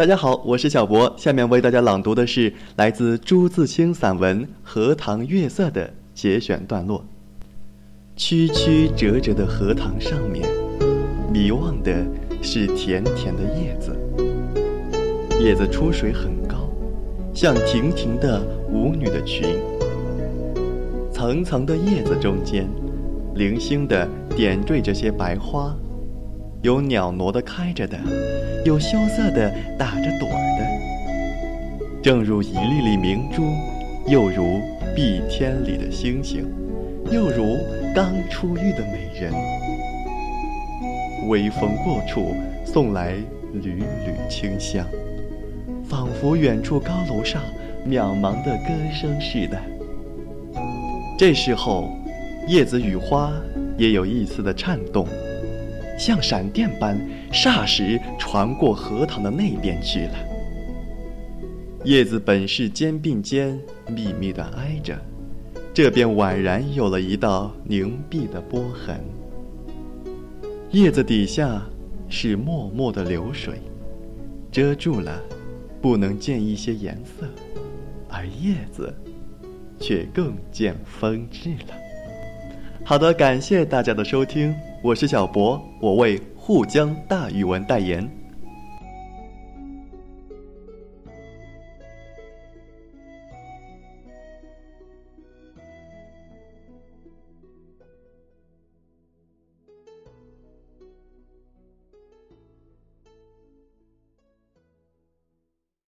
大家好，我是小博，下面为大家朗读的是来自朱自清散文《荷塘月色》的节选段落。曲曲折折的荷塘上面，迷望的是甜甜的叶子。叶子出水很高，像亭亭的舞女的裙。层层的叶子中间，零星的点缀着些白花。有袅娜的开着的，有羞涩的打着朵儿的，正如一粒粒明珠，又如碧天里的星星，又如刚出浴的美人。微风过处，送来缕缕清香，仿佛远处高楼上渺茫的歌声似的。这时候，叶子与花也有一丝的颤动。像闪电般，霎时传过荷塘的那边去了。叶子本是肩并肩密密的挨着，这便宛然有了一道凝碧的波痕。叶子底下是脉脉的流水，遮住了，不能见一些颜色，而叶子却更见风致了。好的，感谢大家的收听。我是小博，我为沪江大语文代言。